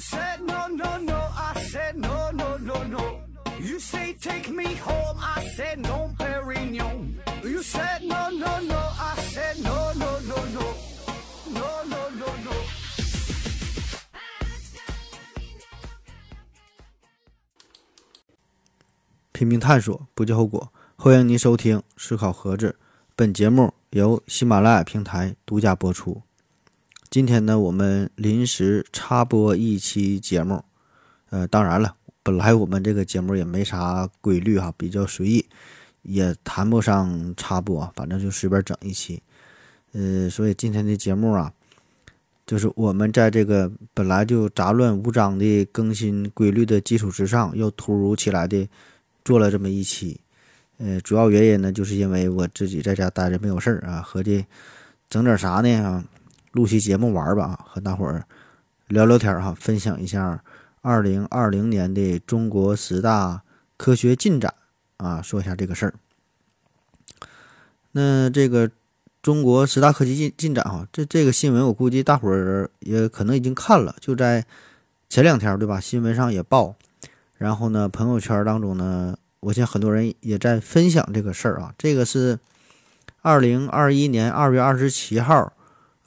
said no no no, I said no no no no. You say take me home, I said no, Perignon. You said no no no, I said no no no no, no no no no. 拼命探索，不计后果。欢迎您收听《思考盒子》，本节目由喜马拉雅平台独家播出。今天呢，我们临时插播一期节目。呃，当然了，本来我们这个节目也没啥规律哈，比较随意，也谈不上插播，反正就随便整一期。呃，所以今天的节目啊，就是我们在这个本来就杂乱无章的更新规律的基础之上，又突如其来的做了这么一期。呃，主要原因呢，就是因为我自己在家待着没有事儿啊，合计整点啥呢啊，录期节目玩儿吧，和大伙儿聊聊天哈，分享一下二零二零年的中国十大科学进展啊，说一下这个事儿。那这个中国十大科技进进展哈，这这个新闻我估计大伙儿也可能已经看了，就在前两天对吧？新闻上也报，然后呢，朋友圈当中呢。我想很多人也在分享这个事儿啊，这个是二零二一年二月二十七号，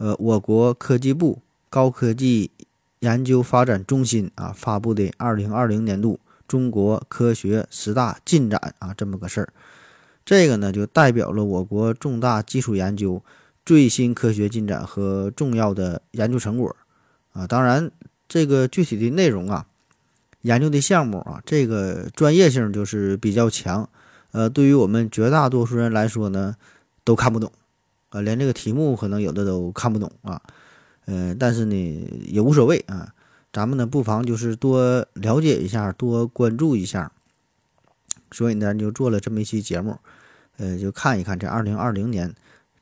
呃，我国科技部高科技研究发展中心啊发布的二零二零年度中国科学十大进展啊这么个事儿。这个呢就代表了我国重大技术研究最新科学进展和重要的研究成果啊。当然，这个具体的内容啊。研究的项目啊，这个专业性就是比较强，呃，对于我们绝大多数人来说呢，都看不懂，啊，连这个题目可能有的都看不懂啊，呃，但是呢也无所谓啊，咱们呢不妨就是多了解一下，多关注一下，所以呢就做了这么一期节目，呃，就看一看这二零二零年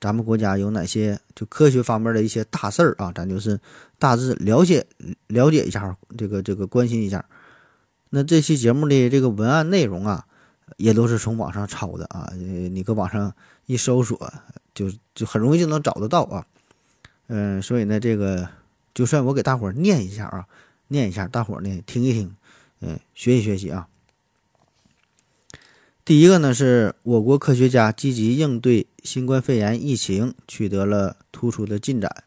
咱们国家有哪些就科学方面的一些大事儿啊，咱就是大致了解了解一下，这个这个关心一下。那这期节目的这个文案内容啊，也都是从网上抄的啊，你搁网上一搜索，就就很容易就能找得到啊。嗯，所以呢，这个就算我给大伙儿念一下啊，念一下，大伙儿呢听一听，嗯，学习学习啊。第一个呢，是我国科学家积极应对新冠肺炎疫情，取得了突出的进展。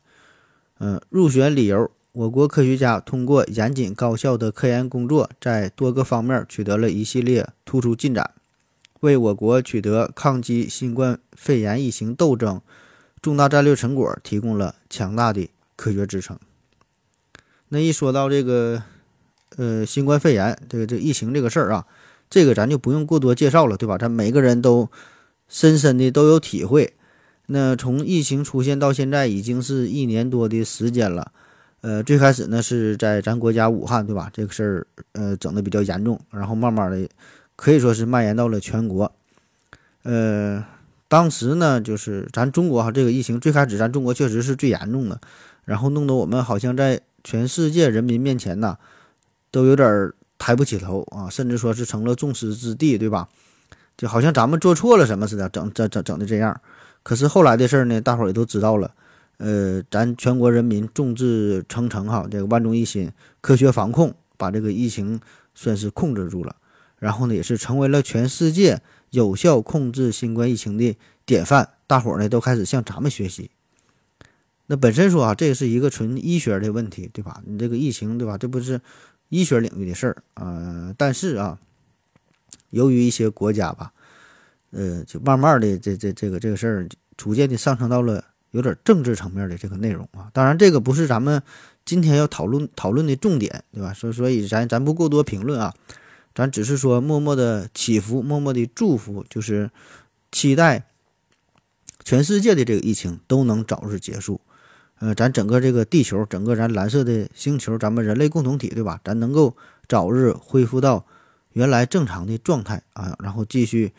嗯，入选理由。我国科学家通过严谨高效的科研工作，在多个方面取得了一系列突出进展，为我国取得抗击新冠肺炎疫情斗争重大战略成果提供了强大的科学支撑。那一说到这个，呃，新冠肺炎这个这疫情这个事儿啊，这个咱就不用过多介绍了，对吧？咱每个人都深深的都有体会。那从疫情出现到现在，已经是一年多的时间了。呃，最开始呢是在咱国家武汉，对吧？这个事儿，呃，整的比较严重，然后慢慢的，可以说是蔓延到了全国。呃，当时呢，就是咱中国哈，这个疫情最开始咱中国确实是最严重的，然后弄得我们好像在全世界人民面前呢，都有点抬不起头啊，甚至说是成了众矢之的，对吧？就好像咱们做错了什么似的，整整整整的这样。可是后来的事儿呢，大伙儿也都知道了。呃，咱全国人民众志成城哈，这个万众一心，科学防控，把这个疫情算是控制住了。然后呢，也是成为了全世界有效控制新冠疫情的典范。大伙儿呢都开始向咱们学习。那本身说啊，这是一个纯医学的问题，对吧？你这个疫情，对吧？这不是医学领域的事儿啊。但是啊，由于一些国家吧，呃，就慢慢的这这这个这个事儿，逐渐的上升到了。有点政治层面的这个内容啊，当然这个不是咱们今天要讨论讨论的重点，对吧？所所以咱咱不过多评论啊，咱只是说默默的祈福，默默的祝福，就是期待全世界的这个疫情都能早日结束。呃，咱整个这个地球，整个咱蓝色的星球，咱们人类共同体，对吧？咱能够早日恢复到原来正常的状态啊，然后继续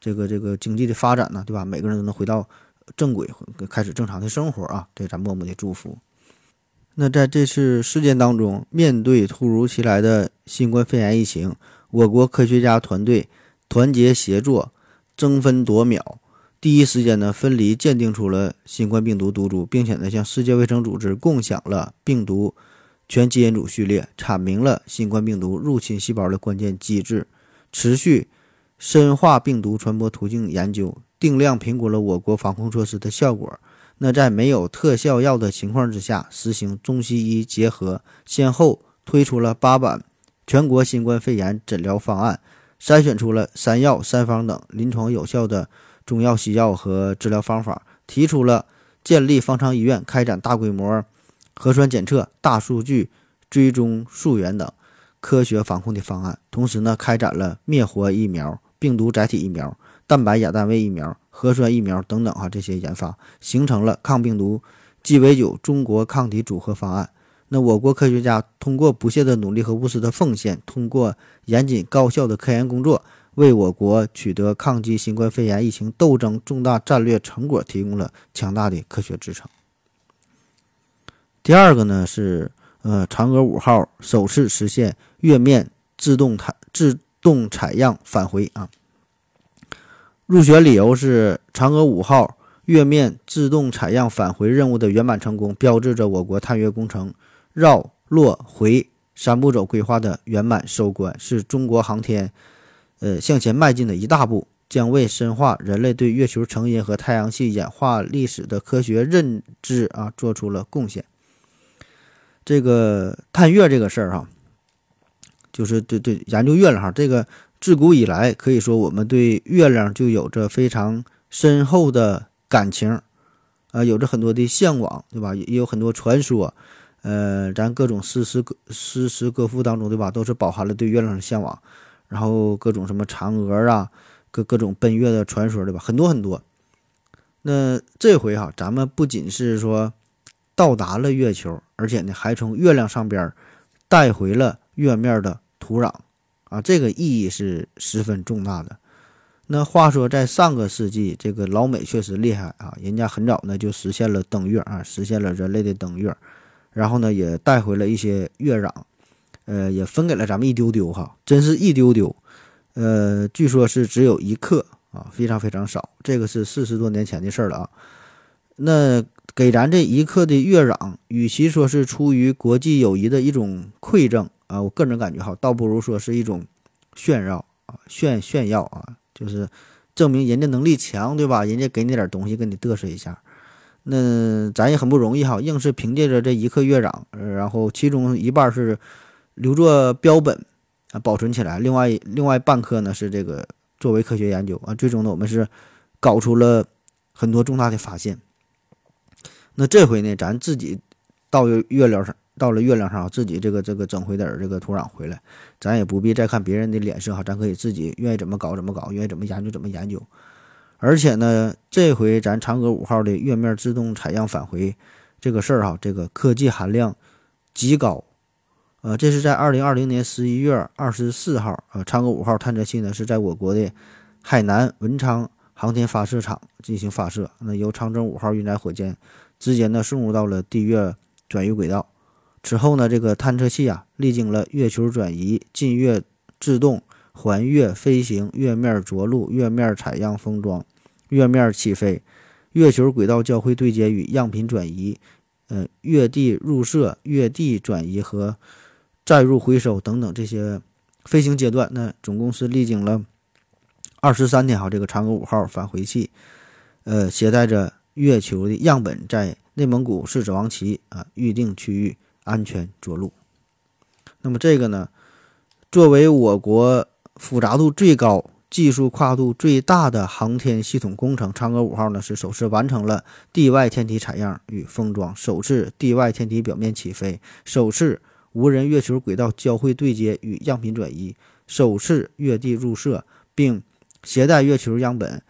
这个这个经济的发展呢，对吧？每个人都能回到。正轨开始正常的生活啊，对咱默默的祝福。那在这次事件当中，面对突如其来的新冠肺炎疫情，我国科学家团队团结协作，争分夺秒，第一时间呢分离鉴定出了新冠病毒毒株，并且呢向世界卫生组织共享了病毒全基因组序列，阐明了新冠病毒入侵细胞的关键机制，持续深化病毒传播途径研究，定量评估了我国防控措施的效果。那在没有特效药的情况之下，实行中西医结合，先后推出了八版全国新冠肺炎诊疗方案，筛选出了三药三方等临床有效的中药西药和治疗方法，提出了建立方舱医院、开展大规模。核酸检测、大数据追踪溯源等科学防控的方案，同时呢，开展了灭活疫苗、病毒载体疫苗、蛋白亚单位疫苗、核酸疫苗等等哈这些研发，形成了抗病毒鸡尾酒中国抗体组合方案。那我国科学家通过不懈的努力和无私的奉献，通过严谨高效的科研工作，为我国取得抗击新冠肺炎疫情斗争重大战略成果提供了强大的科学支撑。第二个呢是，呃，嫦娥五号首次实现月面自动采自动采样返回啊。入选理由是嫦娥五号月面自动采样返回任务的圆满成功，标志着我国探月工程绕、落、回三步走规划的圆满收官，是中国航天，呃，向前迈进的一大步，将为深化人类对月球成因和太阳系演化历史的科学认知啊，做出了贡献。这个探月这个事儿哈，就是对对研究月亮哈，这个自古以来可以说我们对月亮就有着非常深厚的感情，啊，有着很多的向往，对吧？也有很多传说，呃，咱各种诗诗歌诗词歌赋当中，对吧？都是饱含了对月亮的向往，然后各种什么嫦娥啊，各各种奔月的传说，对吧？很多很多。那这回哈，咱们不仅是说。到达了月球，而且呢，还从月亮上边带回了月面的土壤啊，这个意义是十分重大的。那话说，在上个世纪，这个老美确实厉害啊，人家很早呢就实现了登月啊，实现了人类的登月，然后呢也带回了一些月壤，呃，也分给了咱们一丢丢哈，真是一丢丢，呃，据说是只有一克啊，非常非常少。这个是四十多年前的事儿了啊，那。给咱这一克的月壤，与其说是出于国际友谊的一种馈赠啊，我个人感觉哈，倒不如说是一种炫耀啊，炫炫耀啊，就是证明人家能力强，对吧？人家给你点东西，跟你嘚瑟一下，那咱也很不容易哈，硬是凭借着这一刻月壤，然后其中一半是留作标本啊，保存起来，另外另外半颗呢是这个作为科学研究啊，最终呢我们是搞出了很多重大的发现。那这回呢，咱自己到月亮上，到了月亮上，自己这个这个整回点这个土壤回来，咱也不必再看别人的脸色哈，咱可以自己愿意怎么搞怎么搞，愿意怎么研究怎么研究。而且呢，这回咱嫦娥五号的月面自动采样返回这个事儿哈，这个科技含量极高。呃，这是在二零二零年十一月二十四号，呃，嫦娥五号探测器呢是在我国的海南文昌航天发射场进行发射，那由长征五号运载火箭。直接呢送入到了地月转移轨道，此后呢，这个探测器啊历经了月球转移、近月制动、环月飞行、月面着陆、月面采样封装、月面起飞、月球轨道交会对接与样品转移、呃月地入射、月地转移和载入回收等等这些飞行阶段，那总共是历经了二十三天哈，这个嫦娥五号返回器，呃，携带着。月球的样本在内蒙古四子王旗啊预定区域安全着陆。那么这个呢，作为我国复杂度最高、技术跨度最大的航天系统工程，嫦娥五号呢是首次完成了地外天体采样与封装，首次地外天体表面起飞，首次无人月球轨道交会对接与样品转移，首次月地入射，并携带月球样本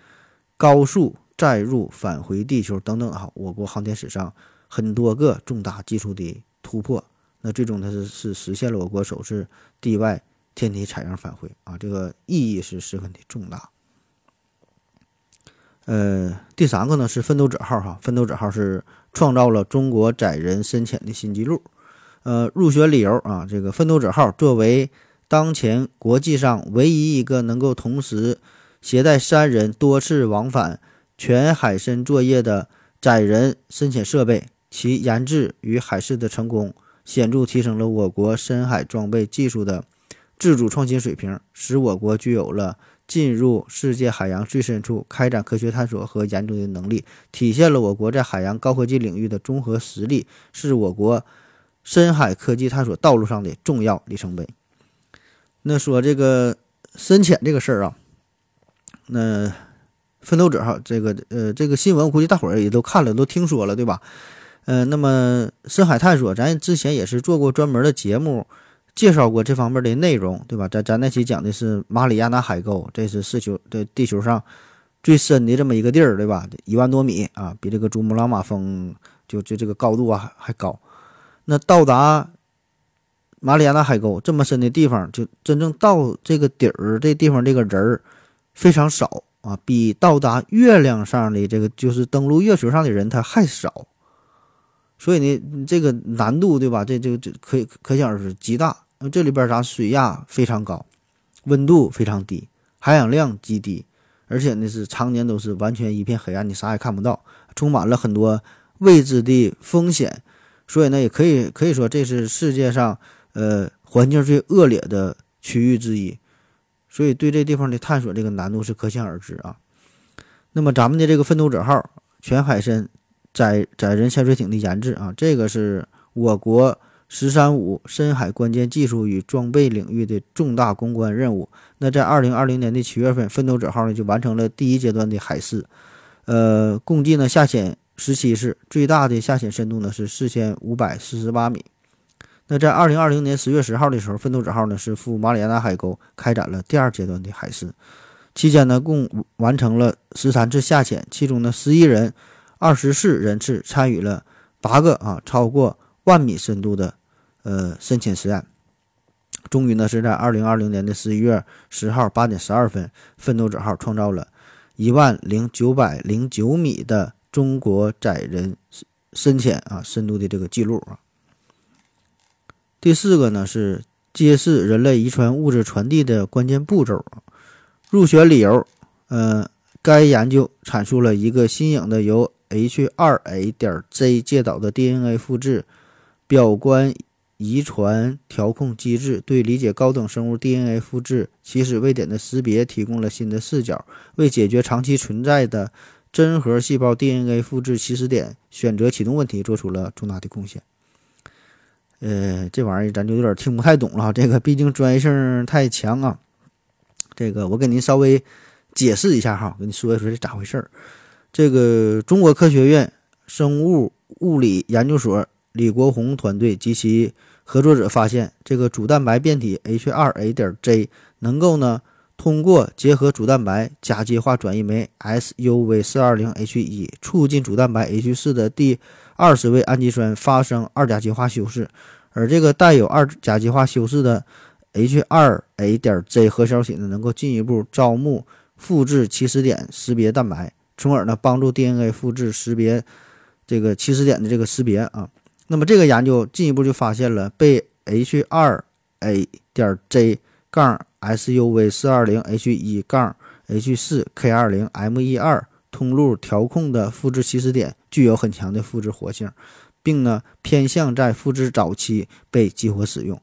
高速。载入返回地球等等哈，我国航天史上很多个重大技术的突破，那最终它是是实现了我国首次地外天体采样返回啊，这个意义是十分的重大。呃，第三个呢是奋斗者号哈，奋斗者号是创造了中国载人深潜的新纪录。呃，入选理由啊，这个奋斗者号作为当前国际上唯一一个能够同时携带三人多次往返。全海深作业的载人深潜设备，其研制与海试的成功，显著提升了我国深海装备技术的自主创新水平，使我国具有了进入世界海洋最深处开展科学探索和研究的能力，体现了我国在海洋高科技领域的综合实力，是我国深海科技探索道路上的重要里程碑。那说这个深潜这个事儿啊，那奋斗者哈，这个呃这个新闻，我估计大伙儿也都看了，都听说了，对吧？呃，那么深海探索，咱之前也是做过专门的节目，介绍过这方面的内容，对吧？咱咱那期讲的是马里亚纳海沟，这是世球的地球上最深的这么一个地儿，对吧？一万多米啊，比这个珠穆朗玛峰就就这个高度啊还还高。那到达马里亚纳海沟这么深的地方，就真正到这个底儿这地方这个人儿非常少啊，比到达月亮上的这个就是登陆月球上的人他还少。所以呢，这个难度对吧？这这这可以可想而知极大。这里边啥水压非常高，温度非常低，含氧量极低，而且呢是常年都是完全一片黑暗，你啥也看不到，充满了很多未知的风险。所以呢，也可以可以说这是世界上呃环境最恶劣的区域之一。所以对这地方的探索这个难度是可想而知啊。那么咱们的这个奋斗者号全海深。载载人潜水艇的研制啊，这个是我国“十三五”深海关键技术与装备领域的重大攻关任务。那在二零二零年的七月份，奋斗者号呢就完成了第一阶段的海试，呃，共计呢下潜十七次，最大的下潜深度呢是四千五百四十八米。那在二零二零年十月十号的时候，奋斗者号呢是赴马里亚纳海沟开展了第二阶段的海试，期间呢共完成了十三次下潜，其中呢十一人。二十四人次参与了八个啊超过万米深度的呃深潜实验，终于呢是在二零二零年的十一月十号八点十二分，奋斗者号创造了一万零九百零九米的中国载人深潜啊深度的这个记录啊。第四个呢是揭示人类遗传物质传递的关键步骤，入选理由，呃，该研究阐述了一个新颖的由 H2A 点 Z 介导的 DNA 复制表观遗传调控机制，对理解高等生物 DNA 复制起始位点的识别提供了新的视角，为解决长期存在的真核细胞 DNA 复制起始点选择启动问题做出了重大的贡献。呃，这玩意儿咱就有点听不太懂了，这个毕竟专业性太强啊。这个我给您稍微解释一下哈，跟你说一说这咋回事儿。这个中国科学院生物物理研究所李国红团队及其合作者发现，这个主蛋白变体 H2A 点 J 能够呢通过结合主蛋白甲基化转移酶 SUV420H1，促进主蛋白 H4 的第二十位氨基酸发生二甲基化修饰，而这个带有二甲基化修饰的 H2A 点 Z 核小体呢，能够进一步招募复制起始点识别蛋白。从而呢帮助 DNA 复制识别这个起始点的这个识别啊，那么这个研究进一步就发现了被 H2A 点 J 杠 SUV 四二零 H 一杠 H 四 K 二零 M 一二通路调控的复制起始点具有很强的复制活性，并呢偏向在复制早期被激活使用。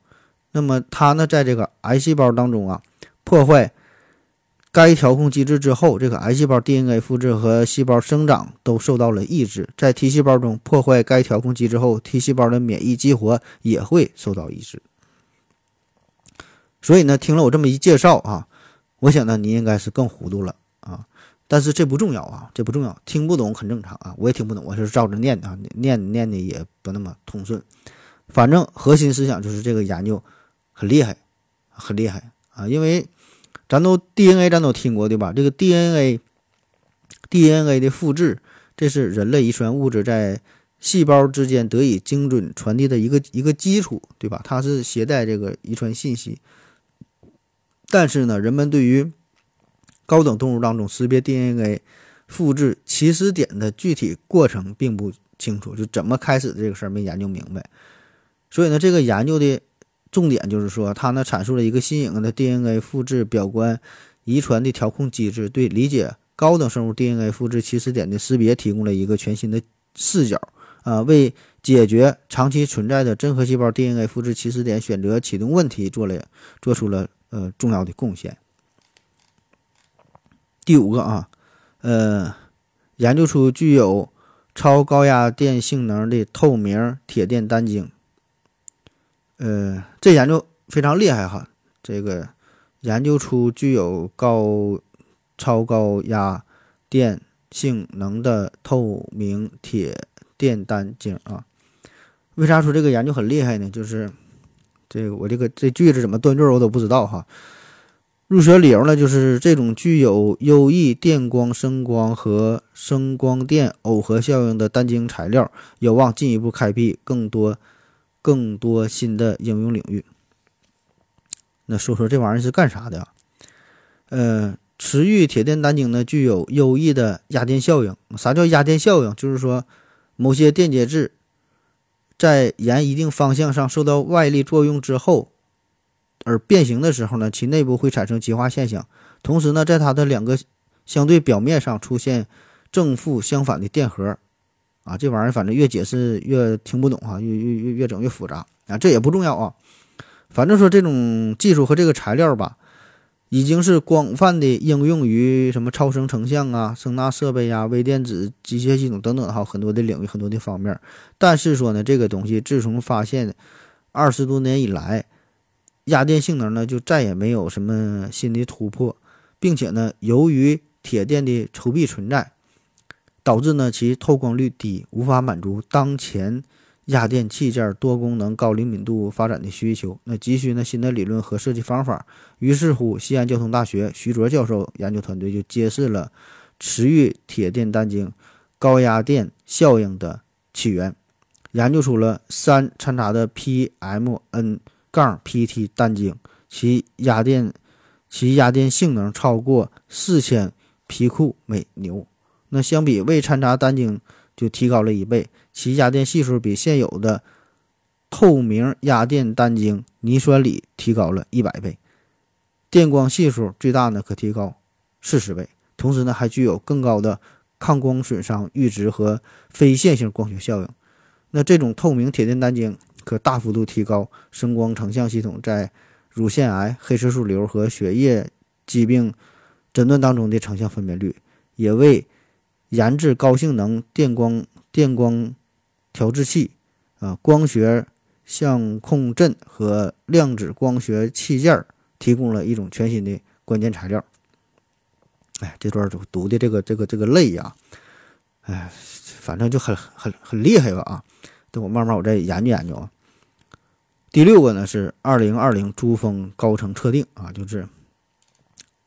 那么它呢在这个癌细胞当中啊破坏。该调控机制之后，这个癌细胞 DNA 复制和细胞生长都受到了抑制。在 T 细胞中破坏该调控机制后，T 细胞的免疫激活也会受到抑制。所以呢，听了我这么一介绍啊，我想呢，你应该是更糊涂了啊。但是这不重要啊，这不重要，听不懂很正常啊。我也听不懂，我是照着念的啊，念念的也不那么通顺。反正核心思想就是这个研究很厉害，很厉害啊，因为。咱都 DNA，咱都听过对吧？这个 DNA，DNA 的复制，这是人类遗传物质在细胞之间得以精准传递的一个一个基础，对吧？它是携带这个遗传信息。但是呢，人们对于高等动物当中识别 DNA 复制起始点的具体过程并不清楚，就怎么开始这个事儿没研究明白。所以呢，这个研究的。重点就是说，它呢阐述了一个新颖的 DNA 复制表观遗传的调控机制，对理解高等生物 DNA 复制起始点的识别提供了一个全新的视角啊，为解决长期存在的真核细胞 DNA 复制起始点选择启动问题做了做出了呃重要的贡献。第五个啊，呃，研究出具有超高压电性能的透明铁电单晶。呃，这研究非常厉害哈，这个研究出具有高超高压电性能的透明铁电单晶啊。为啥说这个研究很厉害呢？就是这个我这个这句子怎么断句我都不知道哈。入学理由呢，就是这种具有优异电光、声光和声光电耦合效应的单晶材料，有望进一步开辟更多。更多新的应用领域。那说说这玩意儿是干啥的啊？呃，磁域铁电单晶呢，具有优异的压电效应。啥叫压电效应？就是说，某些电解质在沿一定方向上受到外力作用之后而变形的时候呢，其内部会产生极化现象。同时呢，在它的两个相对表面上出现正负相反的电荷。啊，这玩意儿反正越解释越听不懂哈，越越越越整越复杂啊，这也不重要啊。反正说这种技术和这个材料吧，已经是广泛的应用于什么超声成像啊、声纳设备呀、微电子机械系统等等哈，很多的领域、很多的方面。但是说呢，这个东西自从发现二十多年以来，压电性能呢就再也没有什么新的突破，并且呢，由于铁电的稠壁存在。导致呢其透光率低，无法满足当前压电器件多功能、高灵敏度发展的需求。那急需呢新的理论和设计方法。于是乎，西安交通大学徐卓教授研究团队就揭示了磁域铁电单晶高压电效应的起源，研究出了三掺杂的 PMN- 杠 PT 单晶，其压电其压电性能超过四千皮库每牛。那相比未掺杂单晶就提高了一倍，其压电系数比现有的透明压电单晶泥酸锂提高了一百倍，电光系数最大呢可提高四十倍，同时呢还具有更高的抗光损伤阈值和非线性光学效应。那这种透明铁电单晶可大幅度提高声光成像系统在乳腺癌、黑色素瘤和血液疾病诊断当中的成像分辨率，也为研制高性能电光电光调制器，啊，光学相控阵和量子光学器件提供了一种全新的关键材料。哎，这段读读的这个这个这个累呀，哎，反正就很很很厉害吧啊！等我慢慢我再研究研究啊。第六个呢是二零二零珠峰高程测定啊，就是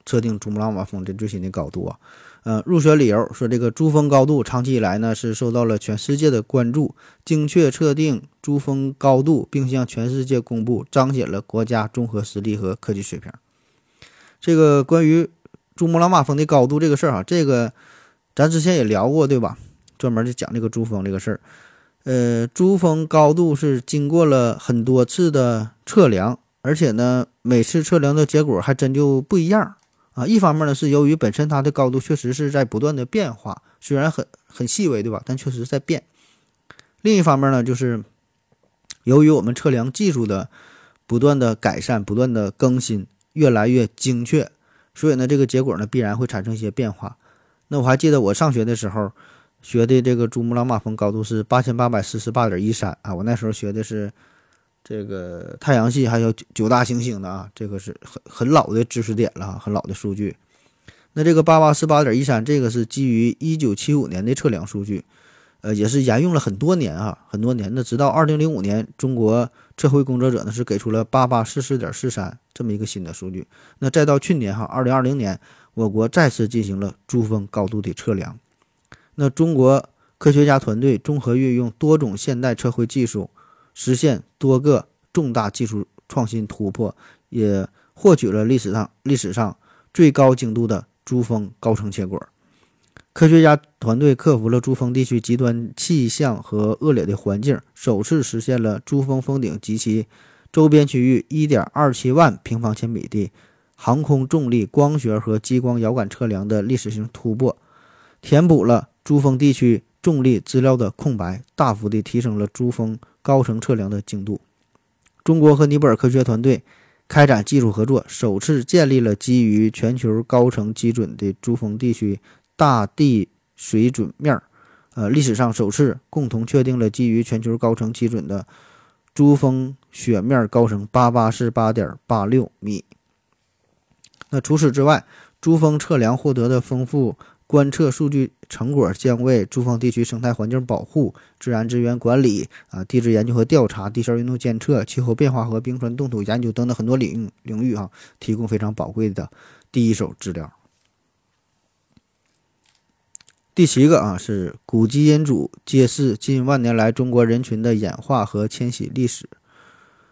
测定珠穆朗玛峰的最新的高度啊。呃，入学理由说，这个珠峰高度长期以来呢是受到了全世界的关注，精确测定珠峰高度并向全世界公布，彰显了国家综合实力和科技水平。这个关于珠穆朗玛峰的高度这个事儿哈，这个咱之前也聊过，对吧？专门就讲这个珠峰这个事儿。呃，珠峰高度是经过了很多次的测量，而且呢，每次测量的结果还真就不一样。啊，一方面呢是由于本身它的高度确实是在不断的变化，虽然很很细微，对吧？但确实在变。另一方面呢，就是由于我们测量技术的不断的改善、不断的更新，越来越精确，所以呢，这个结果呢必然会产生一些变化。那我还记得我上学的时候学的这个珠穆朗玛峰高度是八千八百四十八点一三啊，我那时候学的是。这个太阳系还有九大行星的啊，这个是很很老的知识点了，很老的数据。那这个八八四八点一三，这个是基于一九七五年的测量数据，呃，也是沿用了很多年啊，很多年那，直到二零零五年，中国测绘工作者呢是给出了八八四四点四三这么一个新的数据。那再到去年哈，二零二零年，我国再次进行了珠峰高度的测量。那中国科学家团队综合运用多种现代测绘技术。实现多个重大技术创新突破，也获取了历史上历史上最高精度的珠峰高程结果。科学家团队克服了珠峰地区极端气象和恶劣的环境，首次实现了珠峰峰顶及其周边区域1.27万平方千米的航空重力、光学和激光遥感测量的历史性突破，填补了珠峰地区重力资料的空白，大幅地提升了珠峰高层测量的精度。中国和尼泊尔科学团队开展技术合作，首次建立了基于全球高层基准的珠峰地区大地水准面儿。呃，历史上首次共同确定了基于全球高层基准的珠峰雪面高程八八四八点八六米。那除此之外，珠峰测量获得的丰富观测数据成果，将为珠峰地区生态环境保护、自然资源管理、啊地质研究和调查、地壳运动监测、气候变化和冰川冻土研究等等很多领域领域啊，提供非常宝贵的第一手资料。第七个啊是古基因组揭示近万年来中国人群的演化和迁徙历史。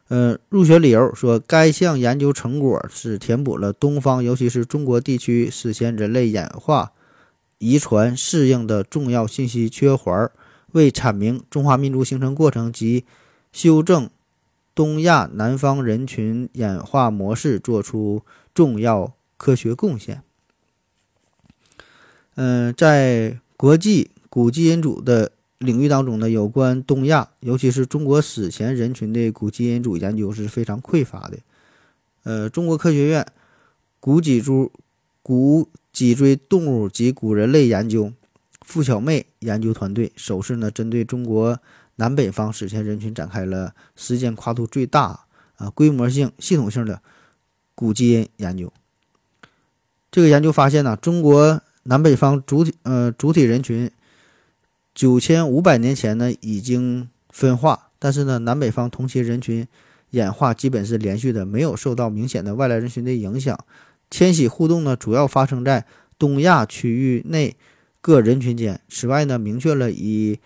呃，入学理由说，该项研究成果是填补了东方，尤其是中国地区史前人类演化遗传适应的重要信息缺环，为阐明中华民族形成过程及修正东亚南方人群演化模式做出重要科学贡献。嗯，在国际古基因组的领域当中呢，有关东亚，尤其是中国史前人群的古基因组研究是非常匮乏的。呃，中国科学院古脊柱、古脊椎动物及古人类研究付小妹研究团队首次呢，针对中国南北方史前人群展开了时间跨度最大、啊规模性、系统性的古基因研究。这个研究发现呢，中国。南北方主体呃主体人群九千五百年前呢已经分化，但是呢南北方同期人群演化基本是连续的，没有受到明显的外来人群的影响。迁徙互动呢主要发生在东亚区域内各人群间。此外呢，明确了以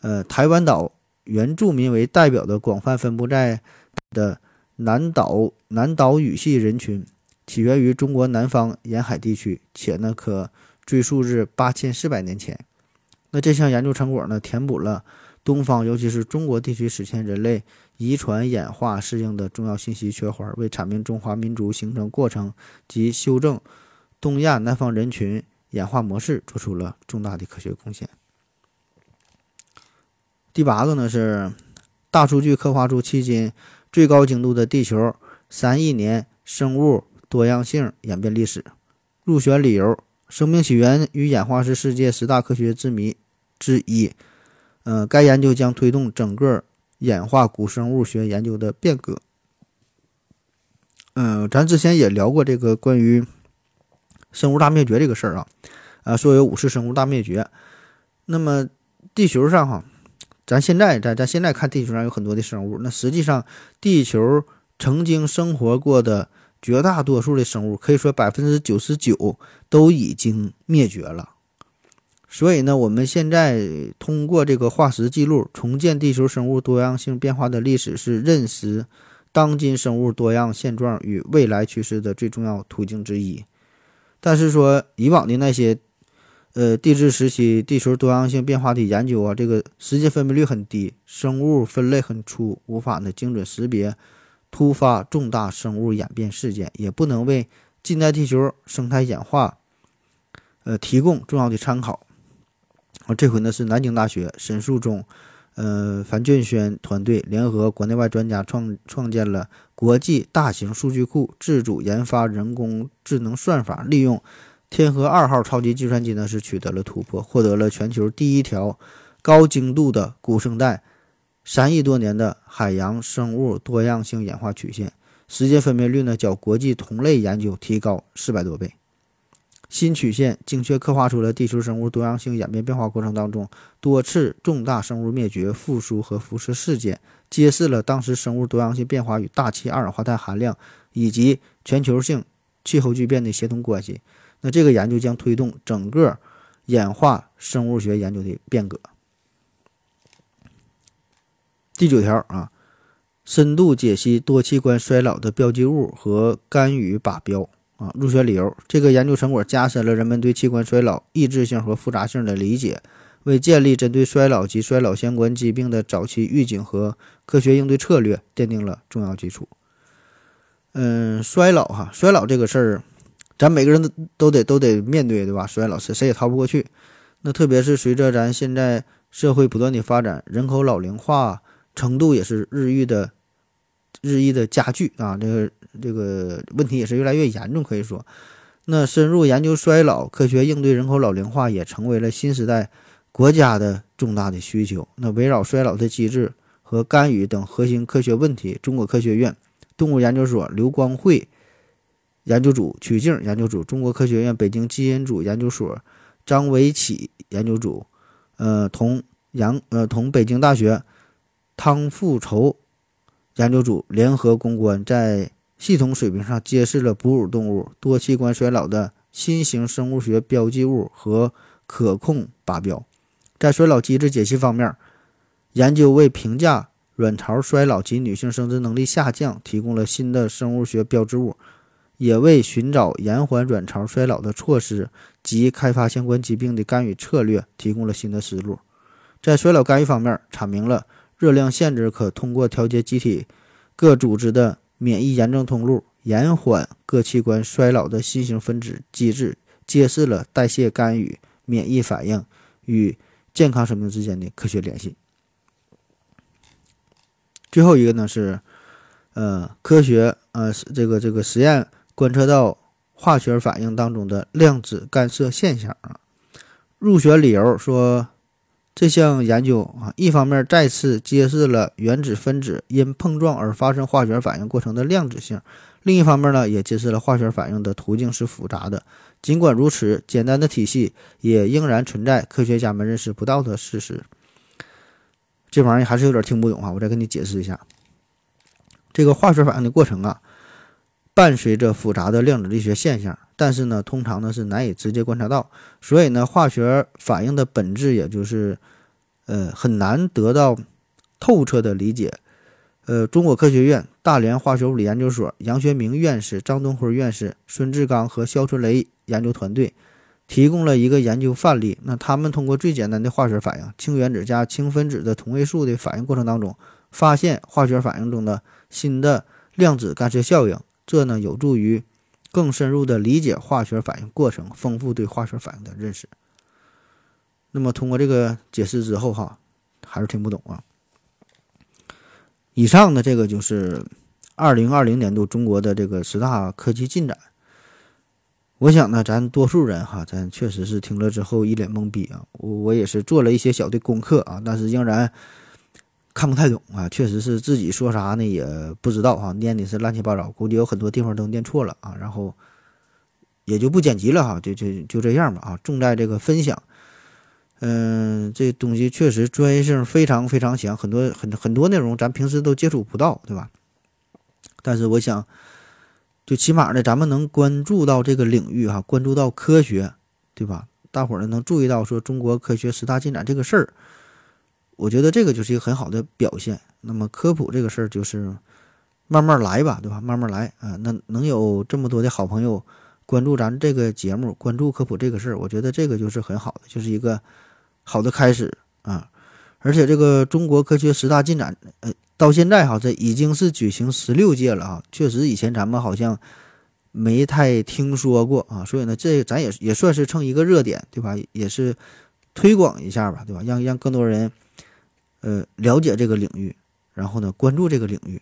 呃台湾岛原住民为代表的广泛分布在的南岛南岛语系人群起源于中国南方沿海地区，且呢可。追溯至八千四百年前，那这项研究成果呢，填补了东方，尤其是中国地区史前人类遗传演化适应的重要信息缺环，为阐明中华民族形成过程及修正东亚南方人群演化模式做出了重大的科学贡献。第八个呢是大数据刻画出迄今最高精度的地球三亿年生物多样性演变历史，入选理由。生命起源与演化是世界十大科学之谜之一。呃，该研究将推动整个演化古生物学研究的变革。嗯，咱之前也聊过这个关于生物大灭绝这个事儿啊，啊，说有五次生物大灭绝。那么地球上哈，咱现在咱咱现在看地球上有很多的生物，那实际上地球曾经生活过的。绝大多数的生物，可以说百分之九十九都已经灭绝了。所以呢，我们现在通过这个化石记录重建地球生物多样性变化的历史，是认识当今生物多样现状与未来趋势的最重要途径之一。但是说以往的那些，呃，地质时期地球多样性变化的研究啊，这个时间分辨率很低，生物分类很粗，无法呢精准识别。突发重大生物演变事件也不能为近代地球生态演化，呃，提供重要的参考。啊，这回呢是南京大学沈树忠、呃樊俊轩团队联合国内外专家创创建了国际大型数据库，自主研发人工智能算法，利用天河二号超级计算机呢是取得了突破，获得了全球第一条高精度的古生代。三亿多年的海洋生物多样性演化曲线，时间分辨率呢较国际同类研究提高四百多倍。新曲线精确刻画出了地球生物多样性演变变化过程当中多次重大生物灭绝、复苏和辐射事件，揭示了当时生物多样性变化与大气二氧化碳含量以及全球性气候巨变的协同关系。那这个研究将推动整个演化生物学研究的变革。第九条啊，深度解析多器官衰老的标记物和干预靶标啊。入学理由：这个研究成果加深了人们对器官衰老抑制性和复杂性的理解，为建立针对衰老及衰老相关疾病的早期预警和科学应对策略奠定了重要基础。嗯，衰老哈，衰老这个事儿，咱每个人都得都得面对，对吧？衰老谁谁也逃不过去。那特别是随着咱现在社会不断的发展，人口老龄化程度也是日益的日益的加剧啊，这个这个问题也是越来越严重，可以说，那深入研究衰老，科学应对人口老龄化也成为了新时代国家的重大的需求。那围绕衰老的机制和干预等核心科学问题，中国科学院动物研究所刘光慧研究组、曲静研究组，中国科学院北京基因组研究所。张维启研究组，呃，同杨呃同北京大学汤复筹研究组联合攻关，在系统水平上揭示了哺乳动物多器官衰老的新型生物学标记物和可控靶标。在衰老机制解析方面，研究为评价卵巢衰老及女性生殖能力下降提供了新的生物学标志物。也为寻找延缓卵巢衰老的措施及开发相关疾病的干预策略提供了新的思路。在衰老干预方面，阐明了热量限制可通过调节机体各组织的免疫炎症通路，延缓各器官衰老的新型分子机制，揭示了代谢干预、免疫反应与健康生命之间的科学联系。最后一个呢是，呃，科学，呃，这个这个实验。观测到化学反应当中的量子干涉现象啊，入选理由说，这项研究啊，一方面再次揭示了原子分子因碰撞而发生化学反应过程的量子性，另一方面呢，也揭示了化学反应的途径是复杂的。尽管如此，简单的体系也仍然存在科学家们认识不到的事实。这玩意儿还是有点听不懂啊，我再跟你解释一下，这个化学反应的过程啊。伴随着复杂的量子力学现象，但是呢，通常呢是难以直接观察到，所以呢，化学反应的本质也就是，呃，很难得到透彻的理解。呃，中国科学院大连化学物理研究所杨学明院士、张东辉院士、孙志刚和肖春雷研究团队提供了一个研究范例。那他们通过最简单的化学反应——氢原子加氢分子的同位素的反应过程当中，发现化学反应中的新的量子干涉效应。这呢有助于更深入的理解化学反应过程，丰富对化学反应的认识。那么通过这个解释之后，哈，还是听不懂啊。以上的这个就是二零二零年度中国的这个十大科技进展。我想呢，咱多数人哈，咱确实是听了之后一脸懵逼啊。我我也是做了一些小的功课啊，但是仍然。看不太懂啊，确实是自己说啥呢也不知道哈，念的是乱七八糟，估计有很多地方都念错了啊，然后也就不剪辑了哈，就就就这样吧啊，重在这个分享。嗯，这东西确实专业性非常非常强，很多很很多内容咱平时都接触不到，对吧？但是我想，就起码呢，咱们能关注到这个领域哈，关注到科学，对吧？大伙儿呢能注意到说中国科学十大进展这个事儿。我觉得这个就是一个很好的表现。那么科普这个事儿就是慢慢来吧，对吧？慢慢来啊。那能有这么多的好朋友关注咱这个节目，关注科普这个事儿，我觉得这个就是很好的，就是一个好的开始啊。而且这个中国科学十大进展，呃，到现在哈，这已经是举行十六届了啊。确实以前咱们好像没太听说过啊。所以呢，这咱也也算是蹭一个热点，对吧？也是推广一下吧，对吧？让让更多人。呃，了解这个领域，然后呢，关注这个领域。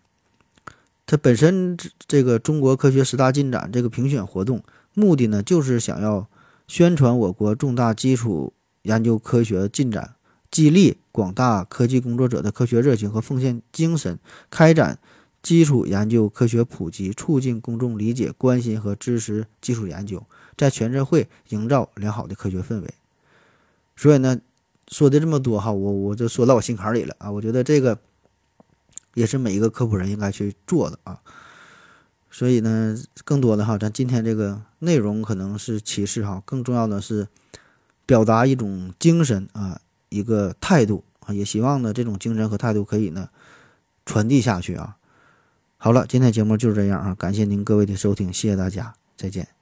它本身这个中国科学十大进展这个评选活动，目的呢，就是想要宣传我国重大基础研究科学进展，激励广大科技工作者的科学热情和奉献精神，开展基础研究科学普及，促进公众理解、关心和支持基础研究，在全社会营造良好的科学氛围。所以呢。说的这么多哈，我我就说到我心坎里了啊！我觉得这个也是每一个科普人应该去做的啊。所以呢，更多的哈，咱今天这个内容可能是其次哈，更重要的是表达一种精神啊，一个态度啊，也希望呢这种精神和态度可以呢传递下去啊。好了，今天节目就是这样啊，感谢您各位的收听，谢谢大家，再见。